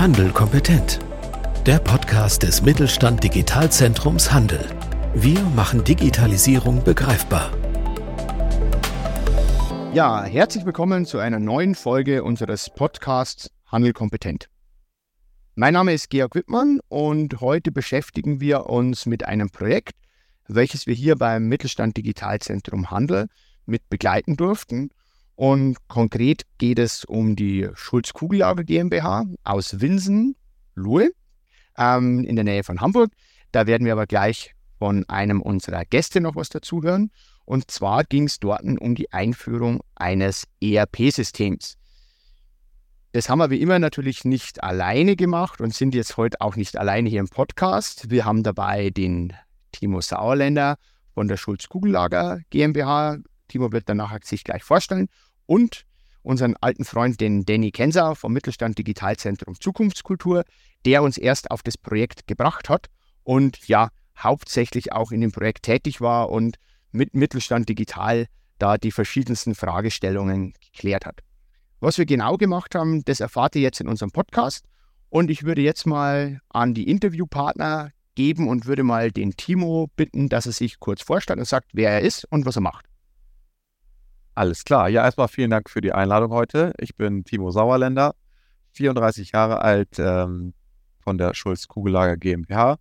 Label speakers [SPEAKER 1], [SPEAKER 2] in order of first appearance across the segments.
[SPEAKER 1] Handel kompetent. Der Podcast des Mittelstand Digitalzentrums Handel. Wir machen Digitalisierung begreifbar.
[SPEAKER 2] Ja, herzlich willkommen zu einer neuen Folge unseres Podcasts Handel kompetent. Mein Name ist Georg Wittmann und heute beschäftigen wir uns mit einem Projekt, welches wir hier beim Mittelstand Digitalzentrum Handel mit begleiten durften und konkret geht es um die Schulz-Kugellager GmbH aus Winsen, Luhe, ähm, in der Nähe von Hamburg. Da werden wir aber gleich von einem unserer Gäste noch was dazu hören. Und zwar ging es dort um die Einführung eines ERP-Systems. Das haben wir wie immer natürlich nicht alleine gemacht und sind jetzt heute auch nicht alleine hier im Podcast. Wir haben dabei den Timo Sauerländer von der Schulz-Kugellager GmbH. Timo wird danach sich gleich vorstellen und unseren alten Freund, den Danny Kenser vom Mittelstand Digitalzentrum Zukunftskultur, der uns erst auf das Projekt gebracht hat und ja, hauptsächlich auch in dem Projekt tätig war und mit Mittelstand Digital da die verschiedensten Fragestellungen geklärt hat. Was wir genau gemacht haben, das erfahrt ihr jetzt in unserem Podcast. Und ich würde jetzt mal an die Interviewpartner geben und würde mal den Timo bitten, dass er sich kurz vorstellt und sagt, wer er ist und was er macht.
[SPEAKER 3] Alles klar. Ja, erstmal vielen Dank für die Einladung heute. Ich bin Timo Sauerländer, 34 Jahre alt, ähm, von der Schulz Kugellager GmbH.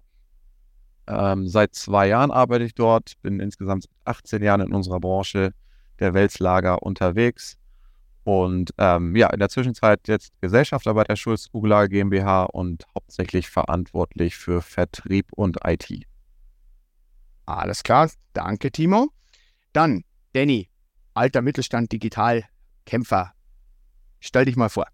[SPEAKER 3] Ähm, seit zwei Jahren arbeite ich dort, bin insgesamt 18 Jahren in unserer Branche der Welslager unterwegs und ähm, ja, in der Zwischenzeit jetzt Gesellschafter bei der Schulz Kugellager GmbH und hauptsächlich verantwortlich für Vertrieb und IT.
[SPEAKER 2] Alles klar, danke Timo. Dann, Danny, alter Mittelstand Digitalkämpfer. Stell dich mal vor.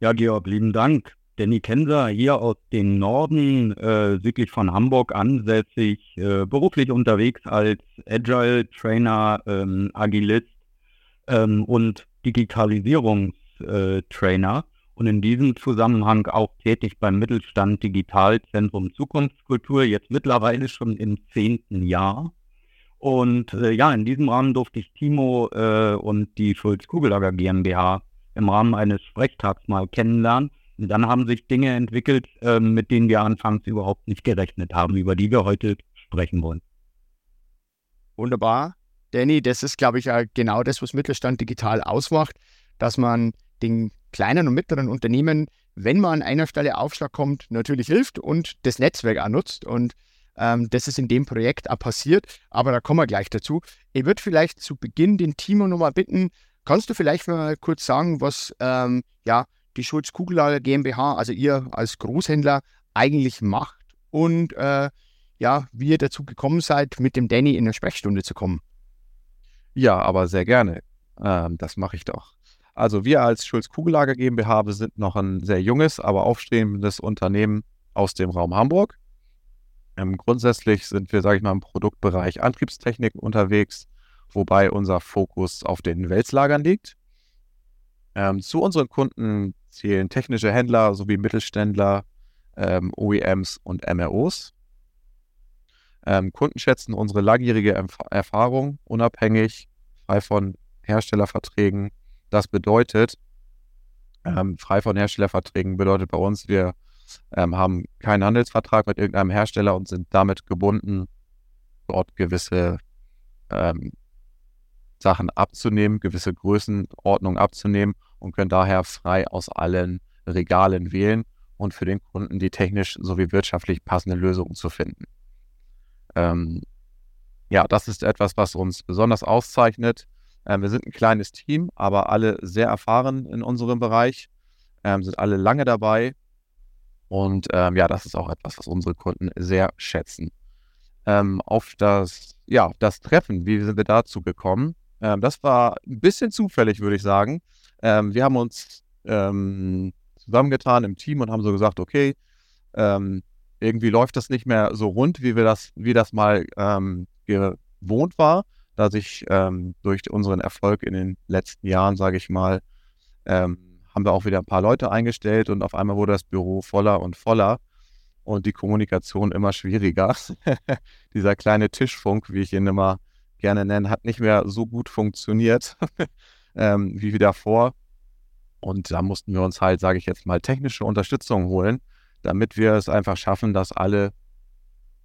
[SPEAKER 4] Ja, Georg, lieben Dank. Danny Kenser hier aus dem Norden, äh, südlich von Hamburg ansässig, äh, beruflich unterwegs als Agile Trainer, ähm, Agilist ähm, und Digitalisierungstrainer und in diesem Zusammenhang auch tätig beim Mittelstand Digitalzentrum Zukunftskultur, jetzt mittlerweile schon im zehnten Jahr. Und äh, ja, in diesem Rahmen durfte ich Timo äh, und die Schulz-Kugellager GmbH im Rahmen eines Sprechtags mal kennenlernen. Und dann haben sich Dinge entwickelt, äh, mit denen wir anfangs überhaupt nicht gerechnet haben, über die wir heute sprechen wollen.
[SPEAKER 2] Wunderbar. Danny, das ist, glaube ich, genau das, was Mittelstand digital ausmacht, dass man den kleinen und mittleren Unternehmen, wenn man an einer Stelle Aufschlag kommt, natürlich hilft und das Netzwerk auch nutzt. Und ähm, das ist in dem Projekt auch passiert, aber da kommen wir gleich dazu. Ich würde vielleicht zu Beginn den Timo nochmal bitten, kannst du vielleicht mal kurz sagen, was ähm, ja, die Schulz Kugellager GmbH, also ihr als Großhändler, eigentlich macht und äh, ja, wie ihr dazu gekommen seid, mit dem Danny in eine Sprechstunde zu kommen?
[SPEAKER 3] Ja, aber sehr gerne. Ähm, das mache ich doch. Also wir als Schulz Kugellager GmbH, sind noch ein sehr junges, aber aufstrebendes Unternehmen aus dem Raum Hamburg. Ähm, grundsätzlich sind wir, sage ich mal, im Produktbereich Antriebstechnik unterwegs, wobei unser Fokus auf den Wälzlagern liegt. Ähm, zu unseren Kunden zählen technische Händler sowie Mittelständler, ähm, OEMs und MROs. Ähm, Kunden schätzen unsere langjährige Erf Erfahrung unabhängig, frei von Herstellerverträgen. Das bedeutet, ähm, frei von Herstellerverträgen bedeutet bei uns, wir ähm, haben keinen Handelsvertrag mit irgendeinem Hersteller und sind damit gebunden, dort gewisse ähm, Sachen abzunehmen, gewisse Größenordnungen abzunehmen und können daher frei aus allen Regalen wählen und für den Kunden die technisch sowie wirtschaftlich passende Lösungen zu finden. Ähm, ja, das ist etwas, was uns besonders auszeichnet. Ähm, wir sind ein kleines Team, aber alle sehr erfahren in unserem Bereich, ähm, sind alle lange dabei und ähm, ja, das ist auch etwas, was unsere Kunden sehr schätzen. Ähm, auf das, ja, das Treffen, wie sind wir dazu gekommen? Ähm, das war ein bisschen zufällig, würde ich sagen. Ähm, wir haben uns ähm, zusammengetan im Team und haben so gesagt, okay, ähm, irgendwie läuft das nicht mehr so rund, wie wir das, wie das mal gewohnt war, da sich durch unseren Erfolg in den letzten Jahren, sage ich mal, ähm, haben wir auch wieder ein paar Leute eingestellt und auf einmal wurde das Büro voller und voller und die Kommunikation immer schwieriger. Dieser kleine Tischfunk, wie ich ihn immer gerne nenne, hat nicht mehr so gut funktioniert ähm, wie davor. Und da mussten wir uns halt, sage ich jetzt mal, technische Unterstützung holen, damit wir es einfach schaffen, dass alle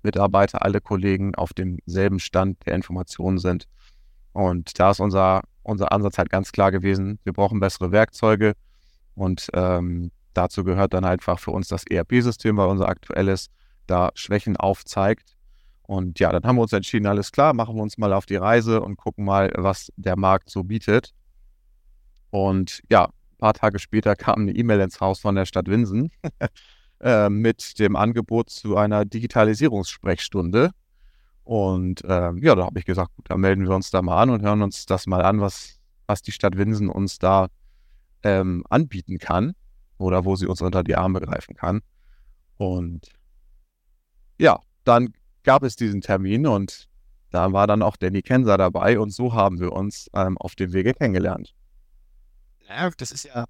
[SPEAKER 3] Mitarbeiter, alle Kollegen auf demselben Stand der Informationen sind. Und da ist unser, unser Ansatz halt ganz klar gewesen, wir brauchen bessere Werkzeuge und ähm, dazu gehört dann einfach für uns das ERP-System, weil unser aktuelles da Schwächen aufzeigt. Und ja, dann haben wir uns entschieden, alles klar, machen wir uns mal auf die Reise und gucken mal, was der Markt so bietet. Und ja, ein paar Tage später kam eine E-Mail ins Haus von der Stadt Winsen äh, mit dem Angebot zu einer Digitalisierungssprechstunde. Und äh, ja, da habe ich gesagt, gut, dann melden wir uns da mal an und hören uns das mal an, was, was die Stadt Winsen uns da ähm, anbieten kann oder wo sie uns unter die Arme greifen kann. Und ja, dann gab es diesen Termin und da war dann auch Danny Kenser dabei und so haben wir uns ähm, auf dem Wege kennengelernt.
[SPEAKER 2] Ja, das ist ja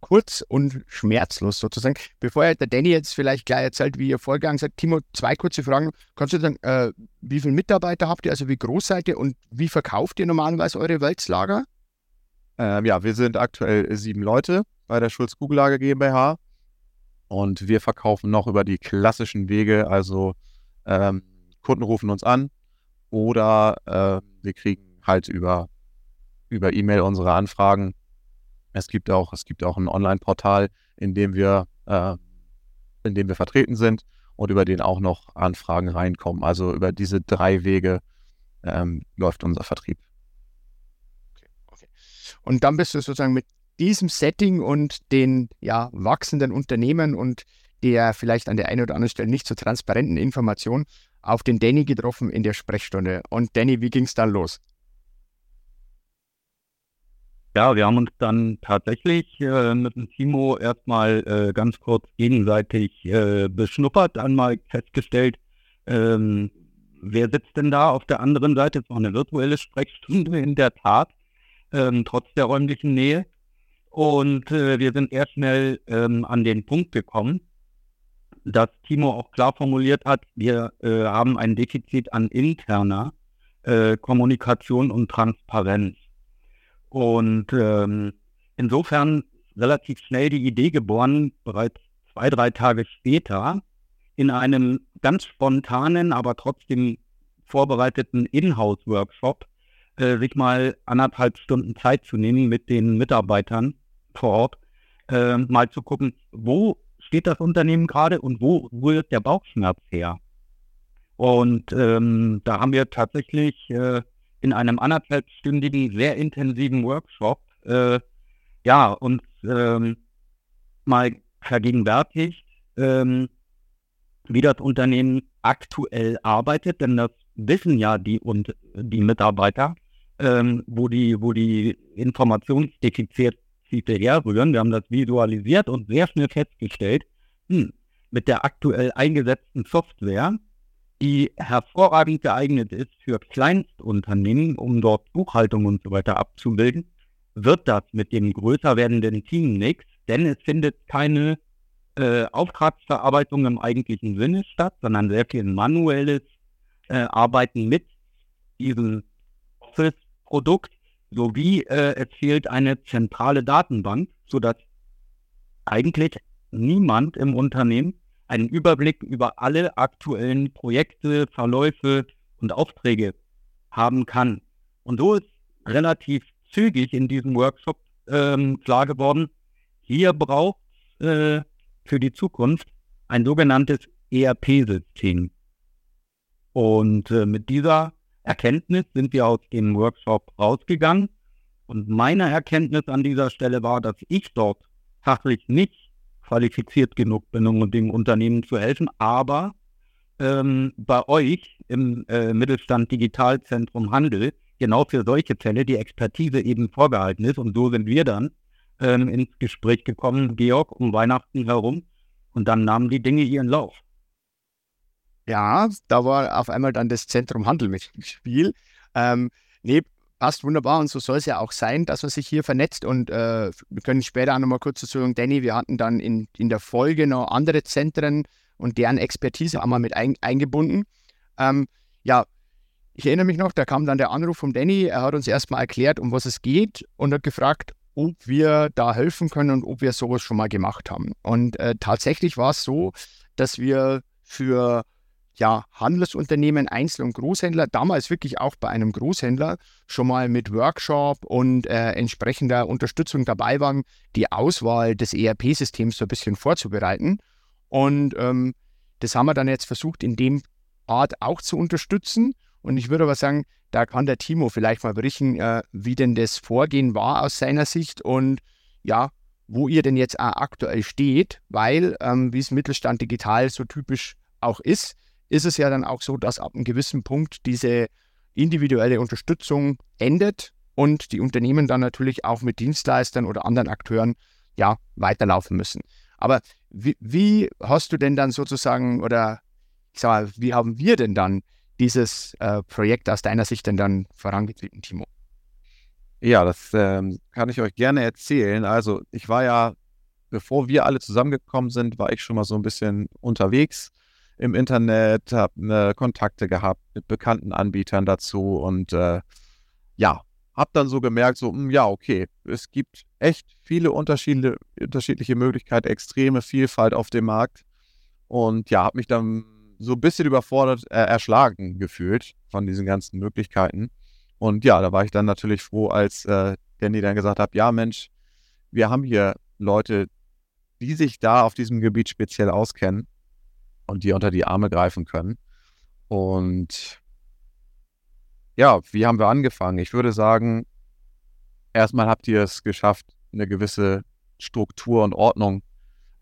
[SPEAKER 2] kurz und schmerzlos sozusagen. Bevor der Danny jetzt vielleicht gleich erzählt, wie ihr vorgegangen seid, Timo, zwei kurze Fragen. Kannst du sagen, äh, wie viele Mitarbeiter habt ihr, also wie groß seid ihr und wie verkauft ihr normalerweise eure Wälzlager?
[SPEAKER 3] Ähm, ja, wir sind aktuell sieben Leute bei der Schulz Kugellager GmbH und wir verkaufen noch über die klassischen Wege, also ähm, Kunden rufen uns an oder äh, wir kriegen halt über über E-Mail unsere Anfragen es gibt auch, es gibt auch ein Online-Portal, in dem wir, äh, in dem wir vertreten sind und über den auch noch Anfragen reinkommen. Also über diese drei Wege ähm, läuft unser Vertrieb.
[SPEAKER 2] Und dann bist du sozusagen mit diesem Setting und den ja, wachsenden Unternehmen und der vielleicht an der einen oder anderen Stelle nicht so transparenten Information auf den Danny getroffen in der Sprechstunde. Und Danny, wie ging es dann los?
[SPEAKER 4] Ja, wir haben uns dann tatsächlich äh, mit dem Timo erstmal äh, ganz kurz gegenseitig äh, beschnuppert, einmal festgestellt, ähm, wer sitzt denn da auf der anderen Seite? Es war eine virtuelle Sprechstunde in der Tat, ähm, trotz der räumlichen Nähe. Und äh, wir sind eher schnell ähm, an den Punkt gekommen, dass Timo auch klar formuliert hat, wir äh, haben ein Defizit an interner äh, Kommunikation und Transparenz. Und ähm, insofern relativ schnell die Idee geboren, bereits zwei, drei Tage später, in einem ganz spontanen, aber trotzdem vorbereiteten Inhouse-Workshop äh, sich mal anderthalb Stunden Zeit zu nehmen mit den Mitarbeitern vor Ort, äh, mal zu gucken, wo steht das Unternehmen gerade und wo rührt der Bauchschmerz her. Und ähm, da haben wir tatsächlich äh, in einem anderthalbstündigen, sehr intensiven Workshop äh, ja, uns ähm, mal vergegenwärtigt, ähm, wie das Unternehmen aktuell arbeitet, denn das wissen ja die und die Mitarbeiter, ähm, wo die, wo die Informationsdefizite herrühren. Wir haben das visualisiert und sehr schnell festgestellt, hm, mit der aktuell eingesetzten Software die hervorragend geeignet ist für Kleinstunternehmen, um dort Buchhaltung und so weiter abzubilden, wird das mit dem größer werdenden Team nichts, denn es findet keine äh, Auftragsverarbeitung im eigentlichen Sinne statt, sondern sehr viel manuelles äh, Arbeiten mit diesem Office-Produkt, sowie äh, es fehlt eine zentrale Datenbank, sodass eigentlich niemand im Unternehmen einen Überblick über alle aktuellen Projekte, Verläufe und Aufträge haben kann. Und so ist relativ zügig in diesem Workshop ähm, klar geworden, hier braucht äh, für die Zukunft ein sogenanntes ERP-System. Und äh, mit dieser Erkenntnis sind wir aus dem Workshop rausgegangen. Und meine Erkenntnis an dieser Stelle war, dass ich dort fachlich nicht qualifiziert genug bin, um dem Unternehmen zu helfen. Aber ähm, bei euch im äh, Mittelstand Digitalzentrum Handel genau für solche Fälle die Expertise eben vorgehalten ist. Und so sind wir dann ähm, ins Gespräch gekommen, Georg, um Weihnachten herum. Und dann nahmen die Dinge ihren Lauf.
[SPEAKER 2] Ja, da war auf einmal dann das Zentrum Handel mit im Spiel. Ähm, nee, passt wunderbar und so soll es ja auch sein, dass man sich hier vernetzt und äh, wir können später auch nochmal kurz dazu sagen, Danny, wir hatten dann in, in der Folge noch andere Zentren und deren Expertise auch mal mit ein, eingebunden. Ähm, ja, ich erinnere mich noch, da kam dann der Anruf von Danny, er hat uns erstmal erklärt, um was es geht und hat gefragt, ob wir da helfen können und ob wir sowas schon mal gemacht haben. Und äh, tatsächlich war es so, dass wir für ja, Handelsunternehmen, Einzel- und Großhändler, damals wirklich auch bei einem Großhändler, schon mal mit Workshop und äh, entsprechender Unterstützung dabei waren, die Auswahl des ERP-Systems so ein bisschen vorzubereiten. Und ähm, das haben wir dann jetzt versucht, in dem Art auch zu unterstützen. Und ich würde aber sagen, da kann der Timo vielleicht mal berichten, äh, wie denn das Vorgehen war aus seiner Sicht und ja, wo ihr denn jetzt auch aktuell steht, weil, ähm, wie es Mittelstand digital so typisch auch ist, ist es ja dann auch so, dass ab einem gewissen Punkt diese individuelle Unterstützung endet und die Unternehmen dann natürlich auch mit Dienstleistern oder anderen Akteuren ja weiterlaufen müssen. Aber wie, wie hast du denn dann sozusagen oder ich sag mal, wie haben wir denn dann dieses äh, Projekt aus deiner Sicht denn dann vorangetrieben, Timo?
[SPEAKER 3] Ja, das ähm, kann ich euch gerne erzählen. Also ich war ja, bevor wir alle zusammengekommen sind, war ich schon mal so ein bisschen unterwegs im Internet, habe ne, Kontakte gehabt mit bekannten Anbietern dazu und äh, ja, habe dann so gemerkt, so, mh, hm, ja, okay, es gibt echt viele unterschiedliche, unterschiedliche Möglichkeiten, extreme Vielfalt auf dem Markt und ja, habe mich dann so ein bisschen überfordert, äh, erschlagen gefühlt von diesen ganzen Möglichkeiten. Und ja, da war ich dann natürlich froh, als äh, Danny dann gesagt hat, ja Mensch, wir haben hier Leute, die sich da auf diesem Gebiet speziell auskennen und die unter die Arme greifen können. Und ja, wie haben wir angefangen? Ich würde sagen, erstmal habt ihr es geschafft, eine gewisse Struktur und Ordnung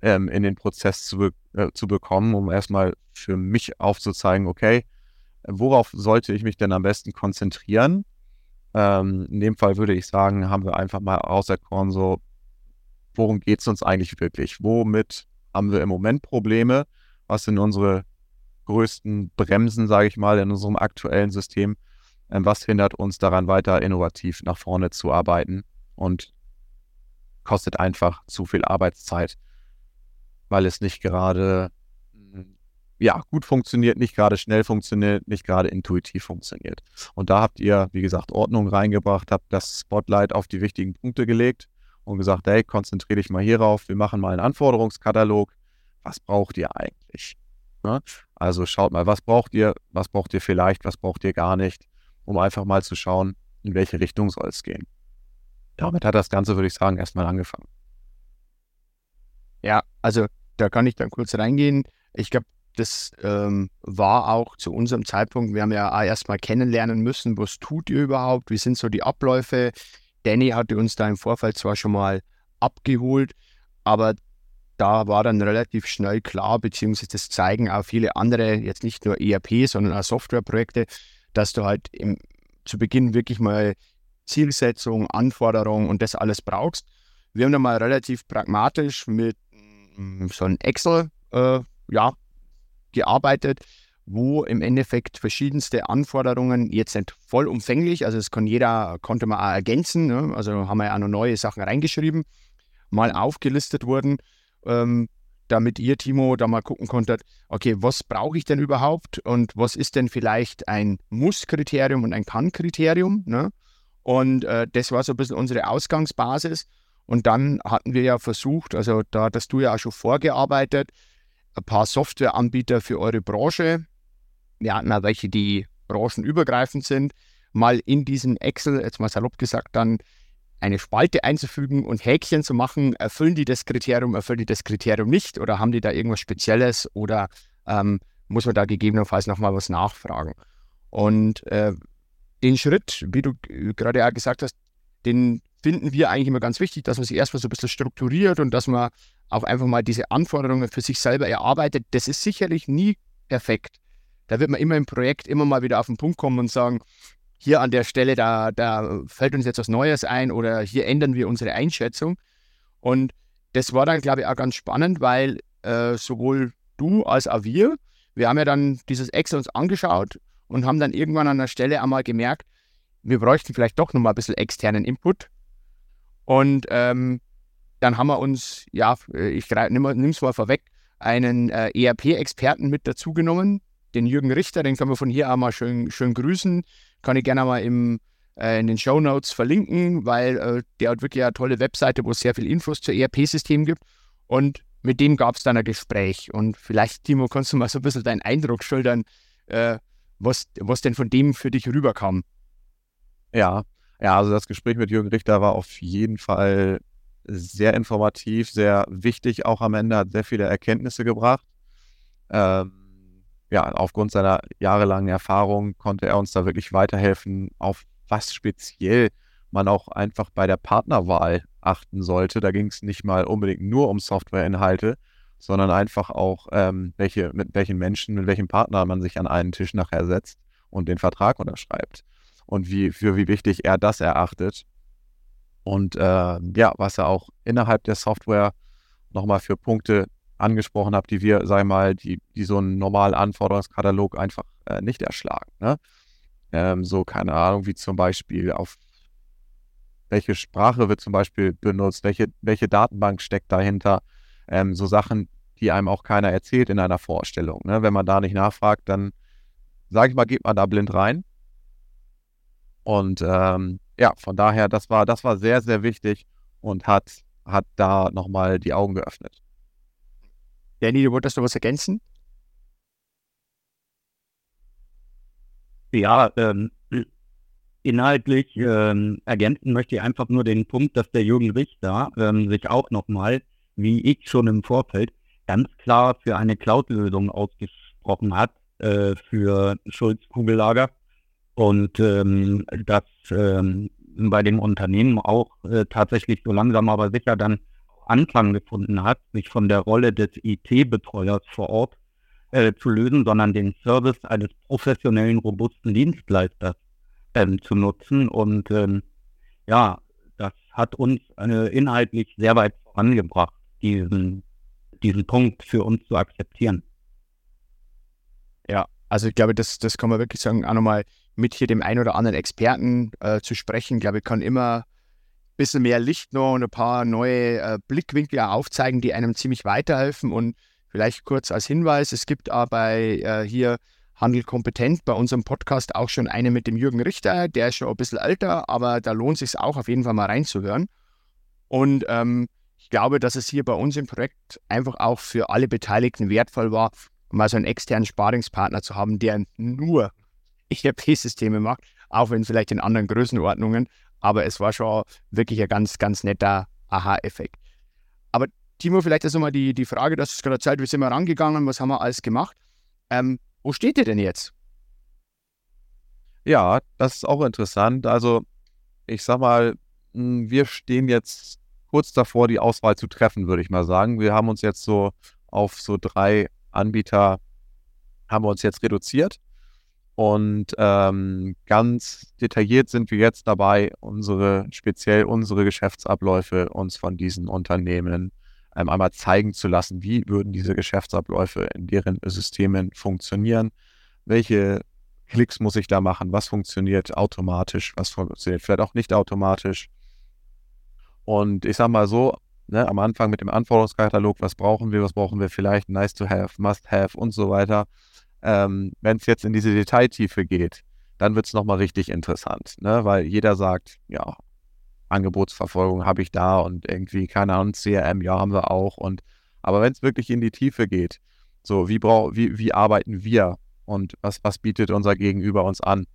[SPEAKER 3] ähm, in den Prozess zu, be äh, zu bekommen, um erstmal für mich aufzuzeigen, okay, worauf sollte ich mich denn am besten konzentrieren? Ähm, in dem Fall würde ich sagen, haben wir einfach mal auserkoren, so, worum geht es uns eigentlich wirklich? Womit haben wir im Moment Probleme? Was sind unsere größten Bremsen, sage ich mal, in unserem aktuellen System? Ähm, was hindert uns daran, weiter innovativ nach vorne zu arbeiten und kostet einfach zu viel Arbeitszeit, weil es nicht gerade hm, ja, gut funktioniert, nicht gerade schnell funktioniert, nicht gerade intuitiv funktioniert. Und da habt ihr, wie gesagt, Ordnung reingebracht, habt das Spotlight auf die wichtigen Punkte gelegt und gesagt, hey, konzentriere dich mal hierauf, wir machen mal einen Anforderungskatalog, was braucht ihr eigentlich? Ne? Also schaut mal, was braucht ihr, was braucht ihr vielleicht, was braucht ihr gar nicht, um einfach mal zu schauen, in welche Richtung soll es gehen. Damit hat das Ganze, würde ich sagen, erstmal angefangen.
[SPEAKER 2] Ja, also da kann ich dann kurz reingehen. Ich glaube, das ähm, war auch zu unserem Zeitpunkt, wir haben ja erstmal kennenlernen müssen, was tut ihr überhaupt, wie sind so die Abläufe. Danny hatte uns da im Vorfeld zwar schon mal abgeholt, aber da war dann relativ schnell klar, beziehungsweise das zeigen auch viele andere, jetzt nicht nur ERP, sondern auch Softwareprojekte, dass du halt im, zu Beginn wirklich mal Zielsetzung, Anforderungen und das alles brauchst. Wir haben dann mal relativ pragmatisch mit mm, so einem Excel äh, ja, gearbeitet, wo im Endeffekt verschiedenste Anforderungen jetzt nicht vollumfänglich, also es kann jeder, konnte man auch ergänzen, ne? also haben wir ja auch noch neue Sachen reingeschrieben, mal aufgelistet wurden ähm, damit ihr, Timo, da mal gucken konntet, okay, was brauche ich denn überhaupt und was ist denn vielleicht ein Muss-Kriterium und ein Kann-Kriterium. Ne? Und äh, das war so ein bisschen unsere Ausgangsbasis. Und dann hatten wir ja versucht, also da hattest du ja auch schon vorgearbeitet, ein paar Softwareanbieter für eure Branche. Wir hatten auch welche, die branchenübergreifend sind, mal in diesem Excel, jetzt mal salopp gesagt, dann eine Spalte einzufügen und Häkchen zu machen, erfüllen die das Kriterium, erfüllen die das Kriterium nicht oder haben die da irgendwas Spezielles oder ähm, muss man da gegebenenfalls nochmal was nachfragen. Und äh, den Schritt, wie du gerade ja gesagt hast, den finden wir eigentlich immer ganz wichtig, dass man sich erstmal so ein bisschen strukturiert und dass man auch einfach mal diese Anforderungen für sich selber erarbeitet. Das ist sicherlich nie perfekt. Da wird man immer im Projekt immer mal wieder auf den Punkt kommen und sagen, hier an der Stelle, da, da fällt uns jetzt was Neues ein oder hier ändern wir unsere Einschätzung. Und das war dann, glaube ich, auch ganz spannend, weil äh, sowohl du als auch wir, wir haben ja dann dieses Excel uns angeschaut und haben dann irgendwann an der Stelle einmal gemerkt, wir bräuchten vielleicht doch nochmal ein bisschen externen Input. Und ähm, dann haben wir uns, ja, ich nehme es mal vorweg, einen äh, ERP-Experten mit dazugenommen, den Jürgen Richter, den können wir von hier auch mal schön, schön grüßen. Kann ich gerne mal im äh, in den Show Notes verlinken, weil äh, der hat wirklich eine tolle Webseite, wo es sehr viel Infos zu ERP-Systemen gibt. Und mit dem gab es dann ein Gespräch. Und vielleicht, Timo, kannst du mal so ein bisschen deinen Eindruck schildern, äh, was, was denn von dem für dich rüberkam.
[SPEAKER 3] Ja, ja, also das Gespräch mit Jürgen Richter war auf jeden Fall sehr informativ, sehr wichtig auch am Ende, hat sehr viele Erkenntnisse gebracht. Ähm, ja, aufgrund seiner jahrelangen Erfahrung konnte er uns da wirklich weiterhelfen, auf was speziell man auch einfach bei der Partnerwahl achten sollte. Da ging es nicht mal unbedingt nur um Softwareinhalte, sondern einfach auch, ähm, welche, mit welchen Menschen, mit welchem Partner man sich an einen Tisch nachher setzt und den Vertrag unterschreibt. Und wie, für wie wichtig er das erachtet. Und äh, ja, was er auch innerhalb der Software nochmal für Punkte angesprochen hat, die wir, wir mal, die, die so einen normalen Anforderungskatalog einfach äh, nicht erschlagen. Ne? Ähm, so, keine Ahnung, wie zum Beispiel auf welche Sprache wird zum Beispiel benutzt, welche, welche Datenbank steckt dahinter, ähm, so Sachen, die einem auch keiner erzählt in einer Vorstellung. Ne? Wenn man da nicht nachfragt, dann, sage ich mal, geht man da blind rein. Und ähm, ja, von daher, das war, das war sehr, sehr wichtig und hat, hat da nochmal die Augen geöffnet.
[SPEAKER 2] Danny, du wolltest du was ergänzen?
[SPEAKER 4] Ja, ähm, inhaltlich ähm, ergänzen möchte ich einfach nur den Punkt, dass der Jürgen Richter ähm, sich auch nochmal, wie ich schon im Vorfeld, ganz klar für eine Cloud-Lösung ausgesprochen hat, äh, für Schulz-Kugellager. Und ähm, das ähm, bei dem Unternehmen auch äh, tatsächlich so langsam aber sicher dann Anklang gefunden hat, sich von der Rolle des IT-Betreuers vor Ort äh, zu lösen, sondern den Service eines professionellen, robusten Dienstleisters ähm, zu nutzen. Und ähm, ja, das hat uns äh, inhaltlich sehr weit vorangebracht, diesen, diesen Punkt für uns zu akzeptieren.
[SPEAKER 2] Ja, also ich glaube, das, das kann man wirklich sagen, auch nochmal mit hier dem einen oder anderen Experten äh, zu sprechen, glaube ich, kann immer bisschen mehr Licht noch und ein paar neue äh, Blickwinkel aufzeigen, die einem ziemlich weiterhelfen. Und vielleicht kurz als Hinweis, es gibt aber äh, hier Handel kompetent bei unserem Podcast auch schon eine mit dem Jürgen Richter, der ist schon ein bisschen älter, aber da lohnt es sich auch auf jeden Fall mal reinzuhören. Und ähm, ich glaube, dass es hier bei uns im Projekt einfach auch für alle Beteiligten wertvoll war, mal so einen externen Sparingspartner zu haben, der nur ERP-Systeme macht, auch wenn vielleicht in anderen Größenordnungen. Aber es war schon wirklich ein ganz, ganz netter Aha-Effekt. Aber Timo, vielleicht ist nochmal die, die Frage, dass es gerade Zeit, wie sind wir rangegangen, was haben wir alles gemacht? Ähm, wo steht ihr denn jetzt?
[SPEAKER 3] Ja, das ist auch interessant. Also, ich sag mal, hm, wir stehen jetzt kurz davor, die Auswahl zu treffen, würde ich mal sagen. Wir haben uns jetzt so auf so drei Anbieter haben wir uns jetzt reduziert. Und ähm, ganz detailliert sind wir jetzt dabei, unsere, speziell unsere Geschäftsabläufe uns von diesen Unternehmen ähm, einmal zeigen zu lassen, wie würden diese Geschäftsabläufe in deren Systemen funktionieren, welche Klicks muss ich da machen, was funktioniert automatisch, was funktioniert vielleicht auch nicht automatisch. Und ich sage mal so, ne, am Anfang mit dem Anforderungskatalog, was brauchen wir, was brauchen wir vielleicht, nice to have, must have und so weiter. Ähm, Wenn es jetzt in diese Detailtiefe geht, dann wird es nochmal richtig interessant, ne? weil jeder sagt, ja, Angebotsverfolgung habe ich da und irgendwie, keine Ahnung, CRM, ja, haben wir auch. Und aber wenn es wirklich in die Tiefe geht, so wie, brauch, wie, wie arbeiten wir und was, was bietet unser Gegenüber uns an?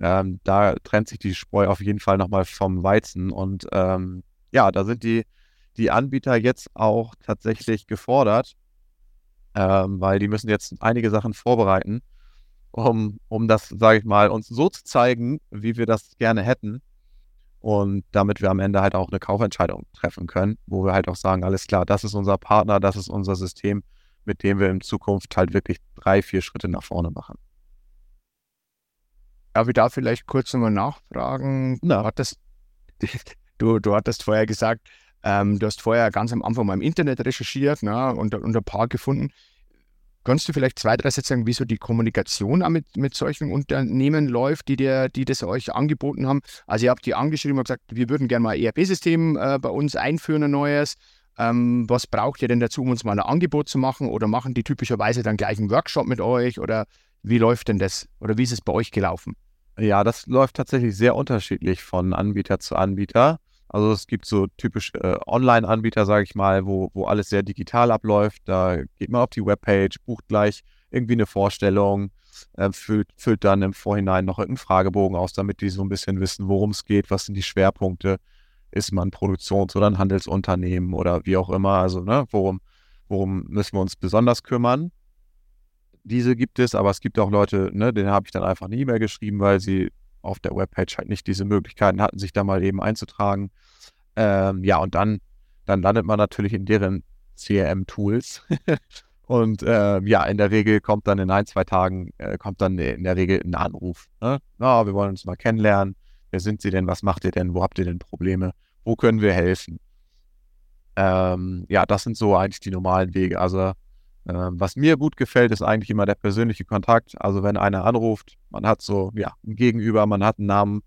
[SPEAKER 3] Ähm, da trennt sich die Spreu auf jeden Fall nochmal vom Weizen. Und ähm, ja, da sind die, die Anbieter jetzt auch tatsächlich gefordert, ähm, weil die müssen jetzt einige Sachen vorbereiten, um, um das, sage ich mal, uns so zu zeigen, wie wir das gerne hätten und damit wir am Ende halt auch eine Kaufentscheidung treffen können, wo wir halt auch sagen, alles klar, das ist unser Partner, das ist unser System, mit dem wir in Zukunft halt wirklich drei, vier Schritte nach vorne machen.
[SPEAKER 2] Darf ich da vielleicht kurz nochmal nachfragen? Na. Du, hattest, du, du hattest vorher gesagt, ähm, du hast vorher ganz am Anfang mal im Internet recherchiert ne, und, und ein paar gefunden. Kannst du vielleicht zwei, drei Sätze sagen, wieso die Kommunikation mit, mit solchen Unternehmen läuft, die, dir, die das euch angeboten haben? Also ihr habt die angeschrieben und gesagt, wir würden gerne mal ein ERP-System äh, bei uns einführen, ein neues. Ähm, was braucht ihr denn dazu, um uns mal ein Angebot zu machen? Oder machen die typischerweise dann gleich einen Workshop mit euch? Oder wie läuft denn das? Oder wie ist es bei euch gelaufen?
[SPEAKER 3] Ja, das läuft tatsächlich sehr unterschiedlich von Anbieter zu Anbieter. Also es gibt so typische äh, Online-Anbieter, sage ich mal, wo, wo alles sehr digital abläuft. Da geht man auf die Webpage, bucht gleich irgendwie eine Vorstellung, äh, füllt, füllt dann im Vorhinein noch irgendeinen Fragebogen aus, damit die so ein bisschen wissen, worum es geht, was sind die Schwerpunkte. Ist man Produktions- oder ein Handelsunternehmen oder wie auch immer. Also, ne, worum, worum müssen wir uns besonders kümmern? Diese gibt es, aber es gibt auch Leute, ne, denen habe ich dann einfach eine E-Mail geschrieben, weil sie auf der Webpage halt nicht diese Möglichkeiten hatten, sich da mal eben einzutragen. Ähm, ja, und dann, dann landet man natürlich in deren CRM-Tools. und äh, ja, in der Regel kommt dann in ein, zwei Tagen, äh, kommt dann in der Regel ein Anruf. Ne? Oh, wir wollen uns mal kennenlernen. Wer sind Sie denn? Was macht ihr denn? Wo habt ihr denn Probleme? Wo können wir helfen? Ähm, ja, das sind so eigentlich die normalen Wege. Also was mir gut gefällt, ist eigentlich immer der persönliche Kontakt. Also wenn einer anruft, man hat so, ja, ein Gegenüber, man hat einen Namen,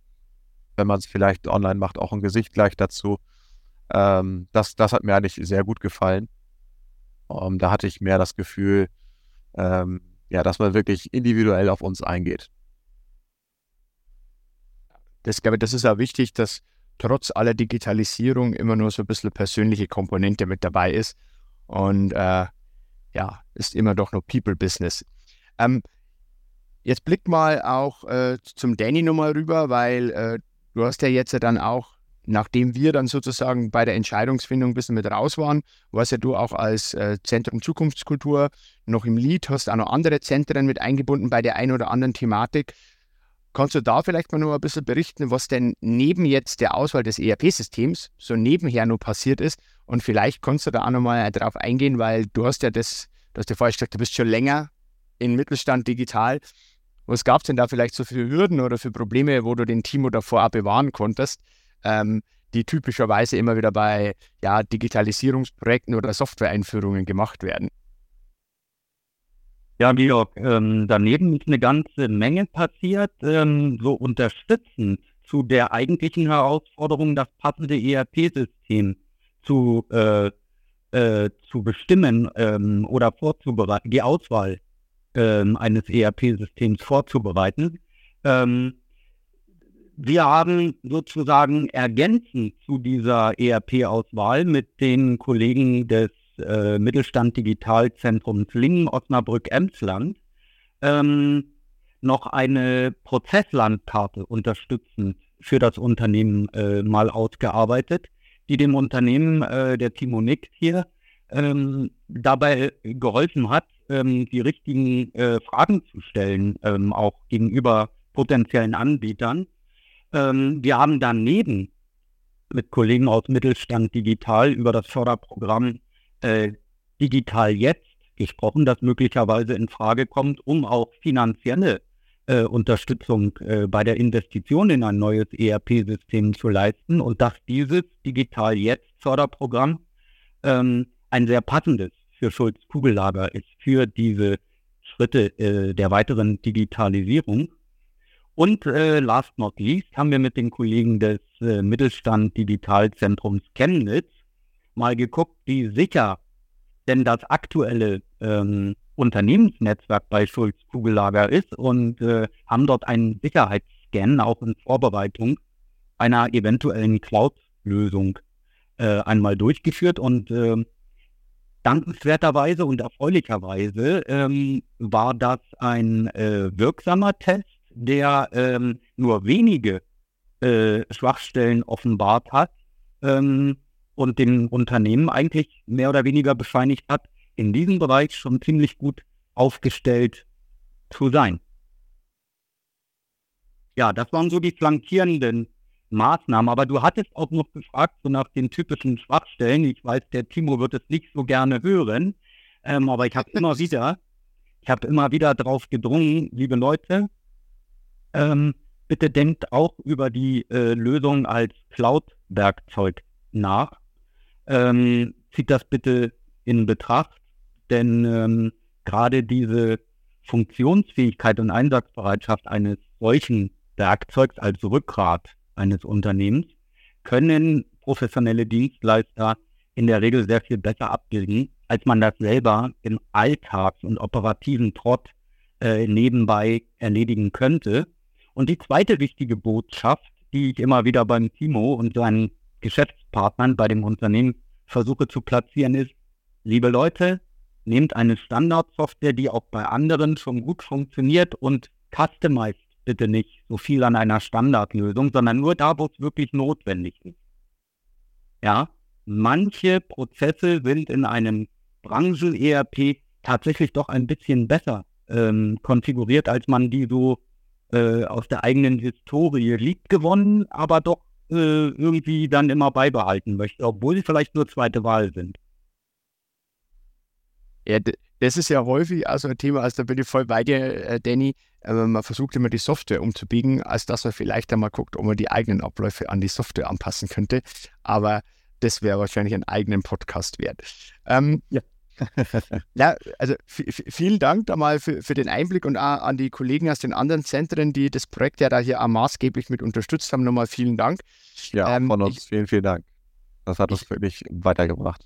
[SPEAKER 3] wenn man es vielleicht online macht, auch ein Gesicht gleich dazu. Ähm, das, das hat mir eigentlich sehr gut gefallen. Um, ähm, da hatte ich mehr das Gefühl, ähm, ja, dass man wirklich individuell auf uns eingeht.
[SPEAKER 2] Das, glaube ich, das ist auch wichtig, dass trotz aller Digitalisierung immer nur so ein bisschen persönliche Komponente mit dabei ist. Und äh, ja, ist immer doch nur People-Business. Ähm, jetzt blick mal auch äh, zum Danny nochmal rüber, weil äh, du hast ja jetzt ja dann auch, nachdem wir dann sozusagen bei der Entscheidungsfindung ein bisschen mit raus waren, warst ja du auch als äh, Zentrum Zukunftskultur noch im Lead, hast auch noch andere Zentren mit eingebunden bei der einen oder anderen Thematik. Kannst du da vielleicht mal noch ein bisschen berichten, was denn neben jetzt der Auswahl des ERP-Systems so nebenher noch passiert ist? Und vielleicht kannst du da auch noch mal drauf eingehen, weil du hast ja das, du hast ja vorher gesagt, du bist schon länger im Mittelstand digital. Was gab es denn da vielleicht so für Hürden oder für Probleme, wo du den Timo davor auch bewahren konntest, ähm, die typischerweise immer wieder bei ja, Digitalisierungsprojekten oder Software-Einführungen gemacht werden?
[SPEAKER 4] Ja, Georg, ähm, daneben ist eine ganze Menge passiert, ähm, so unterstützend zu der eigentlichen Herausforderung, das passende ERP-System zu, äh, äh, zu bestimmen ähm, oder vorzubereiten, die Auswahl ähm, eines ERP-Systems vorzubereiten. Ähm, wir haben sozusagen ergänzend zu dieser ERP-Auswahl mit den Kollegen des äh, Mittelstand Digitalzentrums Lingen, Osnabrück, Emsland ähm, noch eine Prozesslandkarte unterstützend für das Unternehmen äh, mal ausgearbeitet, die dem Unternehmen, äh, der Timo Nick hier, ähm, dabei geholfen hat, ähm, die richtigen äh, Fragen zu stellen, ähm, auch gegenüber potenziellen Anbietern. Ähm, wir haben daneben mit Kollegen aus Mittelstand Digital über das Förderprogramm äh, digital jetzt gesprochen, das möglicherweise in Frage kommt, um auch finanzielle äh, Unterstützung äh, bei der Investition in ein neues ERP-System zu leisten und dass dieses Digital Jetzt Förderprogramm ähm, ein sehr passendes für Schulz Kugellager ist für diese Schritte äh, der weiteren Digitalisierung. Und äh, last not least haben wir mit den Kollegen des äh, Mittelstand Digitalzentrums Chemnitz mal geguckt, wie sicher denn das aktuelle ähm, Unternehmensnetzwerk bei Schulz Kugellager ist und äh, haben dort einen Sicherheitsscan auch in Vorbereitung einer eventuellen Cloud-Lösung äh, einmal durchgeführt und äh, dankenswerterweise und erfreulicherweise ähm, war das ein äh, wirksamer Test, der ähm, nur wenige äh, Schwachstellen offenbart hat. Ähm, und dem Unternehmen eigentlich mehr oder weniger bescheinigt hat, in diesem Bereich schon ziemlich gut aufgestellt zu sein. Ja, das waren so die flankierenden Maßnahmen. Aber du hattest auch noch gefragt, so nach den typischen Schwachstellen. Ich weiß, der Timo wird es nicht so gerne hören, ähm, aber ich habe immer wieder, ich habe immer wieder darauf gedrungen, liebe Leute, ähm, bitte denkt auch über die äh, Lösung als Cloud-Werkzeug nach ähm, zieht das bitte in Betracht, denn ähm, gerade diese Funktionsfähigkeit und Einsatzbereitschaft eines solchen Werkzeugs als Rückgrat eines Unternehmens können professionelle Dienstleister in der Regel sehr viel besser abbilden, als man das selber im Alltags- und operativen Trott äh, nebenbei erledigen könnte. Und die zweite wichtige Botschaft, die ich immer wieder beim Timo und seinen Geschäftspartnern bei dem Unternehmen versuche zu platzieren, ist, liebe Leute, nehmt eine Standardsoftware, die auch bei anderen schon gut funktioniert und customized bitte nicht so viel an einer Standardlösung, sondern nur da, wo es wirklich notwendig ist. Ja, manche Prozesse sind in einem Branchen-ERP tatsächlich doch ein bisschen besser ähm, konfiguriert, als man die so äh, aus der eigenen Historie lieb gewonnen, aber doch äh, irgendwie dann immer beibehalten möchte, obwohl sie vielleicht nur zweite Wahl sind.
[SPEAKER 2] Ja, das ist ja häufig also ein Thema, also da bin ich voll bei dir, äh, Danny. Man versucht immer die Software umzubiegen, als dass man vielleicht einmal guckt, ob man die eigenen Abläufe an die Software anpassen könnte. Aber das wäre wahrscheinlich einen eigenen Podcast wert. Ähm, ja. ja, also vielen Dank da mal für, für den Einblick und auch an die Kollegen aus den anderen Zentren, die das Projekt ja da hier auch maßgeblich mit unterstützt haben. Nochmal vielen Dank.
[SPEAKER 3] Ja, ähm, von uns ich, vielen, vielen Dank. Das hat uns ich, wirklich weitergebracht.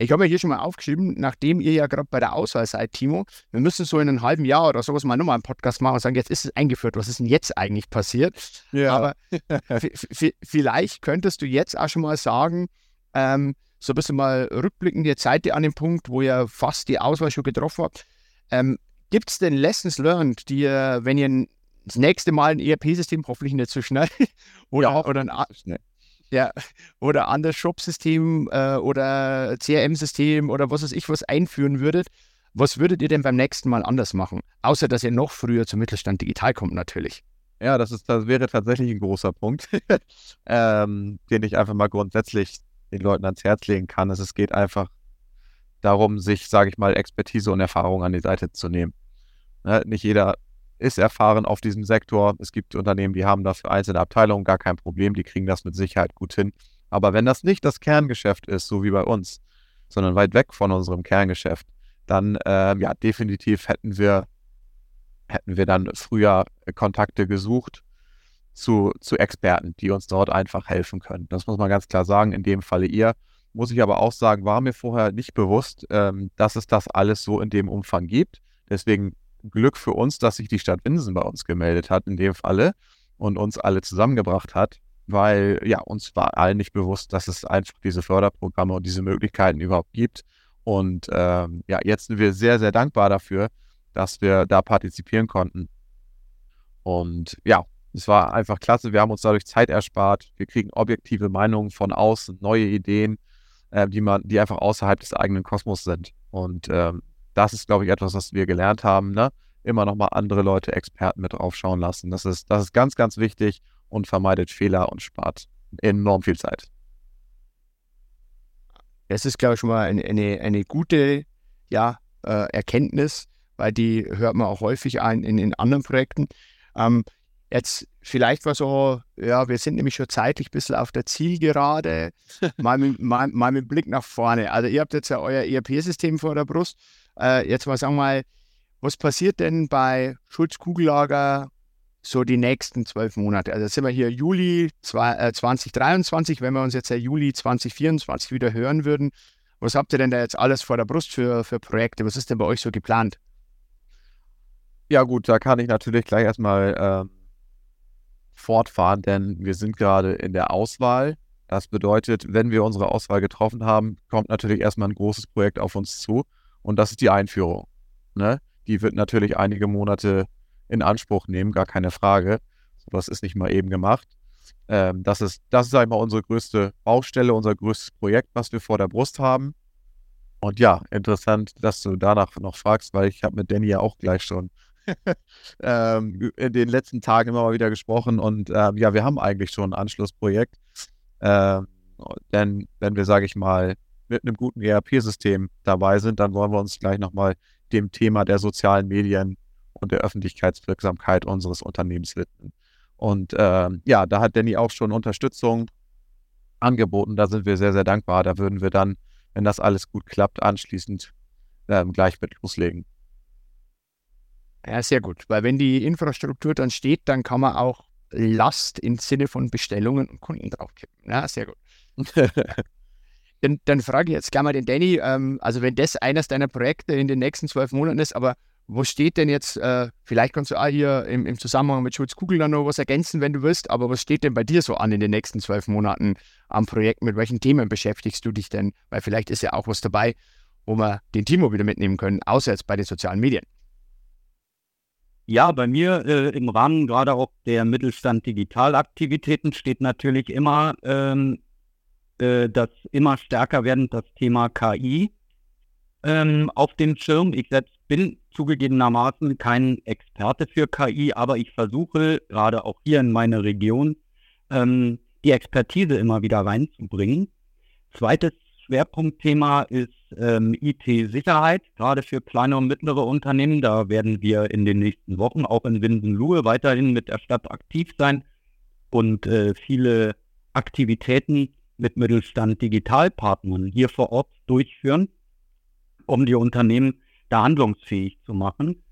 [SPEAKER 2] Ich habe ja hier schon mal aufgeschrieben, nachdem ihr ja gerade bei der Auswahl seid, Timo, wir müssen so in einem halben Jahr oder sowas mal nochmal einen Podcast machen und sagen, jetzt ist es eingeführt, was ist denn jetzt eigentlich passiert? Ja. Aber vielleicht könntest du jetzt auch schon mal sagen, ähm, so ein bisschen mal rückblickend, jetzt seid ihr an dem Punkt, wo ihr fast die Auswahl schon getroffen habt. Ähm, Gibt es denn Lessons learned, die ihr, wenn ihr das nächste Mal ein ERP-System, hoffentlich nicht so schnell, oder, ja, oder ein, schnell. Ja, oder anderes Shop-System äh, oder CRM-System oder was weiß ich was einführen würdet, was würdet ihr denn beim nächsten Mal anders machen? Außer, dass ihr noch früher zum Mittelstand digital kommt, natürlich.
[SPEAKER 3] Ja, das, ist, das wäre tatsächlich ein großer Punkt, ähm, den ich einfach mal grundsätzlich den Leuten ans Herz legen kann. Es geht einfach darum, sich, sage ich mal, Expertise und Erfahrung an die Seite zu nehmen. Ne? Nicht jeder ist erfahren auf diesem Sektor. Es gibt Unternehmen, die haben dafür einzelne Abteilungen, gar kein Problem, die kriegen das mit Sicherheit gut hin. Aber wenn das nicht das Kerngeschäft ist, so wie bei uns, sondern weit weg von unserem Kerngeschäft, dann ähm, ja, definitiv hätten wir, hätten wir dann früher Kontakte gesucht zu, zu Experten, die uns dort einfach helfen können. Das muss man ganz klar sagen, in dem Falle ihr. Muss ich aber auch sagen, war mir vorher nicht bewusst, ähm, dass es das alles so in dem Umfang gibt. Deswegen Glück für uns, dass sich die Stadt Winsen bei uns gemeldet hat, in dem Falle, und uns alle zusammengebracht hat, weil ja, uns war allen nicht bewusst, dass es einfach diese Förderprogramme und diese Möglichkeiten überhaupt gibt. Und ähm, ja, jetzt sind wir sehr, sehr dankbar dafür, dass wir da partizipieren konnten. Und ja, es war einfach klasse. Wir haben uns dadurch Zeit erspart. Wir kriegen objektive Meinungen von außen, neue Ideen, äh, die man, die einfach außerhalb des eigenen Kosmos sind. Und ähm, das ist, glaube ich, etwas, was wir gelernt haben. Ne? Immer nochmal andere Leute, Experten mit draufschauen lassen. Das ist, das ist ganz, ganz wichtig und vermeidet Fehler und spart enorm viel Zeit.
[SPEAKER 2] Das ist, glaube ich, schon mal eine, eine, eine gute ja, äh, Erkenntnis, weil die hört man auch häufig ein in, in anderen Projekten. Ähm, jetzt vielleicht war so, ja, wir sind nämlich schon zeitlich ein bisschen auf der Zielgerade, mal, mit, mal, mal mit Blick nach vorne. Also ihr habt jetzt ja euer ERP-System vor der Brust. Äh, jetzt mal sagen wir mal, was passiert denn bei Schulz Kugellager so die nächsten zwölf Monate? Also sind wir hier Juli zwei, äh, 2023, wenn wir uns jetzt ja Juli 2024 wieder hören würden. Was habt ihr denn da jetzt alles vor der Brust für, für Projekte? Was ist denn bei euch so geplant?
[SPEAKER 3] Ja gut, da kann ich natürlich gleich erstmal äh, fortfahren, denn wir sind gerade in der Auswahl. Das bedeutet, wenn wir unsere Auswahl getroffen haben, kommt natürlich erstmal ein großes Projekt auf uns zu. Und das ist die Einführung. Ne? Die wird natürlich einige Monate in Anspruch nehmen, gar keine Frage. Das ist nicht mal eben gemacht. Ähm, das ist, das ist, sag ich mal, unsere größte Baustelle, unser größtes Projekt, was wir vor der Brust haben. Und ja, interessant, dass du danach noch fragst, weil ich habe mit Danny ja auch gleich schon ähm, in den letzten Tagen immer mal wieder gesprochen. Und ähm, ja, wir haben eigentlich schon ein Anschlussprojekt. Ähm, denn wenn wir, sage ich mal, mit einem guten ERP-System dabei sind, dann wollen wir uns gleich nochmal dem Thema der sozialen Medien und der Öffentlichkeitswirksamkeit unseres Unternehmens widmen. Und äh, ja, da hat Danny auch schon Unterstützung angeboten. Da sind wir sehr, sehr dankbar. Da würden wir dann, wenn das alles gut klappt, anschließend äh, gleich mit loslegen.
[SPEAKER 2] Ja, sehr gut. Weil wenn die Infrastruktur dann steht, dann kann man auch Last im Sinne von Bestellungen und Kunden draufkippen. Ja, sehr gut. dann, dann frage ich jetzt gleich mal den Danny, ähm, also wenn das eines deiner Projekte in den nächsten zwölf Monaten ist, aber wo steht denn jetzt, äh, vielleicht kannst du auch hier im, im Zusammenhang mit Schulz Kugel dann noch was ergänzen, wenn du willst, aber was steht denn bei dir so an in den nächsten zwölf Monaten am Projekt? Mit welchen Themen beschäftigst du dich denn? Weil vielleicht ist ja auch was dabei, wo wir den Timo wieder mitnehmen können, außer jetzt bei den sozialen Medien.
[SPEAKER 4] Ja, bei mir äh, im Rahmen gerade auch der Mittelstand Digitalaktivitäten steht natürlich immer ähm, äh, das immer stärker werden das Thema KI ähm, auf dem Schirm. Ich selbst bin zugegebenermaßen kein Experte für KI, aber ich versuche gerade auch hier in meiner Region ähm, die Expertise immer wieder reinzubringen. Zweites Schwerpunktthema ist ähm, IT-Sicherheit, gerade für kleine und mittlere Unternehmen. Da werden wir in den nächsten Wochen auch in Winsenlohe weiterhin mit der Stadt aktiv sein und äh, viele Aktivitäten mit Mittelstand Digitalpartnern hier vor Ort durchführen, um die Unternehmen da handlungsfähig zu machen.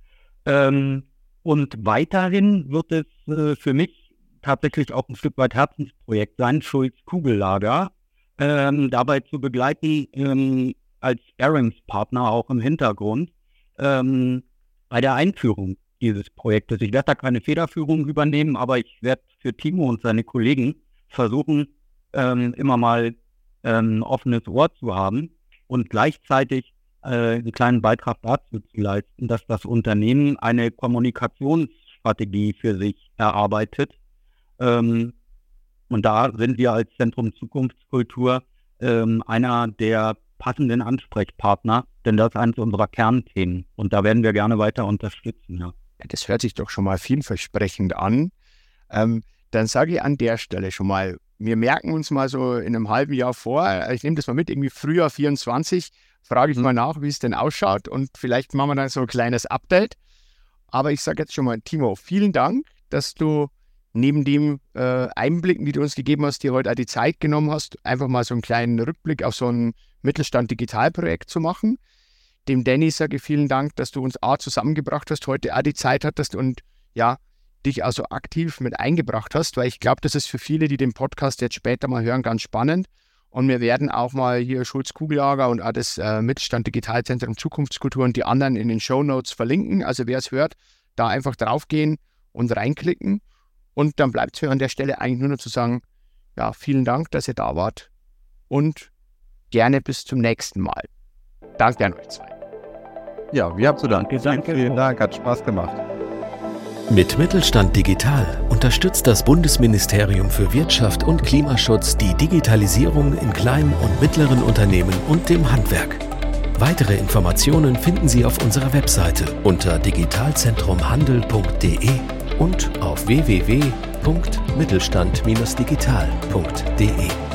[SPEAKER 4] Ähm, und weiterhin wird es äh, für mich tatsächlich auch ein Stück weit Herzensprojekt sein, Schulz Kugellager, ähm, dabei zu begleiten ähm, als Sparringspartner auch im Hintergrund ähm, bei der Einführung dieses Projektes. Ich werde da keine Federführung übernehmen, aber ich werde für Timo und seine Kollegen versuchen, ähm, immer mal ähm, offenes Ohr zu haben und gleichzeitig äh, einen kleinen Beitrag dazu zu leisten, dass das Unternehmen eine Kommunikationsstrategie für sich erarbeitet. Ähm, und da sind wir als Zentrum Zukunftskultur ähm, einer der passenden Ansprechpartner, denn das ist eines unserer Kernthemen. Und da werden wir gerne weiter unterstützen. Ja.
[SPEAKER 2] Das hört sich doch schon mal vielversprechend an. Ähm, dann sage ich an der Stelle schon mal, wir merken uns mal so in einem halben Jahr vor, ich nehme das mal mit, irgendwie Frühjahr 24, frage ich mhm. mal nach, wie es denn ausschaut und vielleicht machen wir dann so ein kleines Update. Aber ich sage jetzt schon mal, Timo, vielen Dank, dass du neben dem äh, Einblicken, die du uns gegeben hast, dir heute auch die Zeit genommen hast, einfach mal so einen kleinen Rückblick auf so ein Mittelstand Digitalprojekt zu machen. Dem Danny sage ich vielen Dank, dass du uns A zusammengebracht hast, heute auch die Zeit hattest und ja, dich also aktiv mit eingebracht hast, weil ich glaube, das ist für viele, die den Podcast jetzt später mal hören, ganz spannend. Und wir werden auch mal hier Schulz Kugellager und auch das äh, Mittelstand Digitalzentrum Zukunftskultur und die anderen in den Show Notes verlinken. Also wer es hört, da einfach draufgehen und reinklicken. Und dann bleibt es mir an der Stelle eigentlich nur noch zu sagen, ja, vielen Dank, dass ihr da wart und gerne bis zum nächsten Mal. Danke an euch zwei.
[SPEAKER 3] Ja, wir haben zu danken. Danke. Vielen Dank, hat Spaß gemacht.
[SPEAKER 1] Mit Mittelstand Digital unterstützt das Bundesministerium für Wirtschaft und Klimaschutz die Digitalisierung in kleinen und mittleren Unternehmen und dem Handwerk. Weitere Informationen finden Sie auf unserer Webseite unter digitalzentrumhandel.de und auf www.mittelstand-digital.de.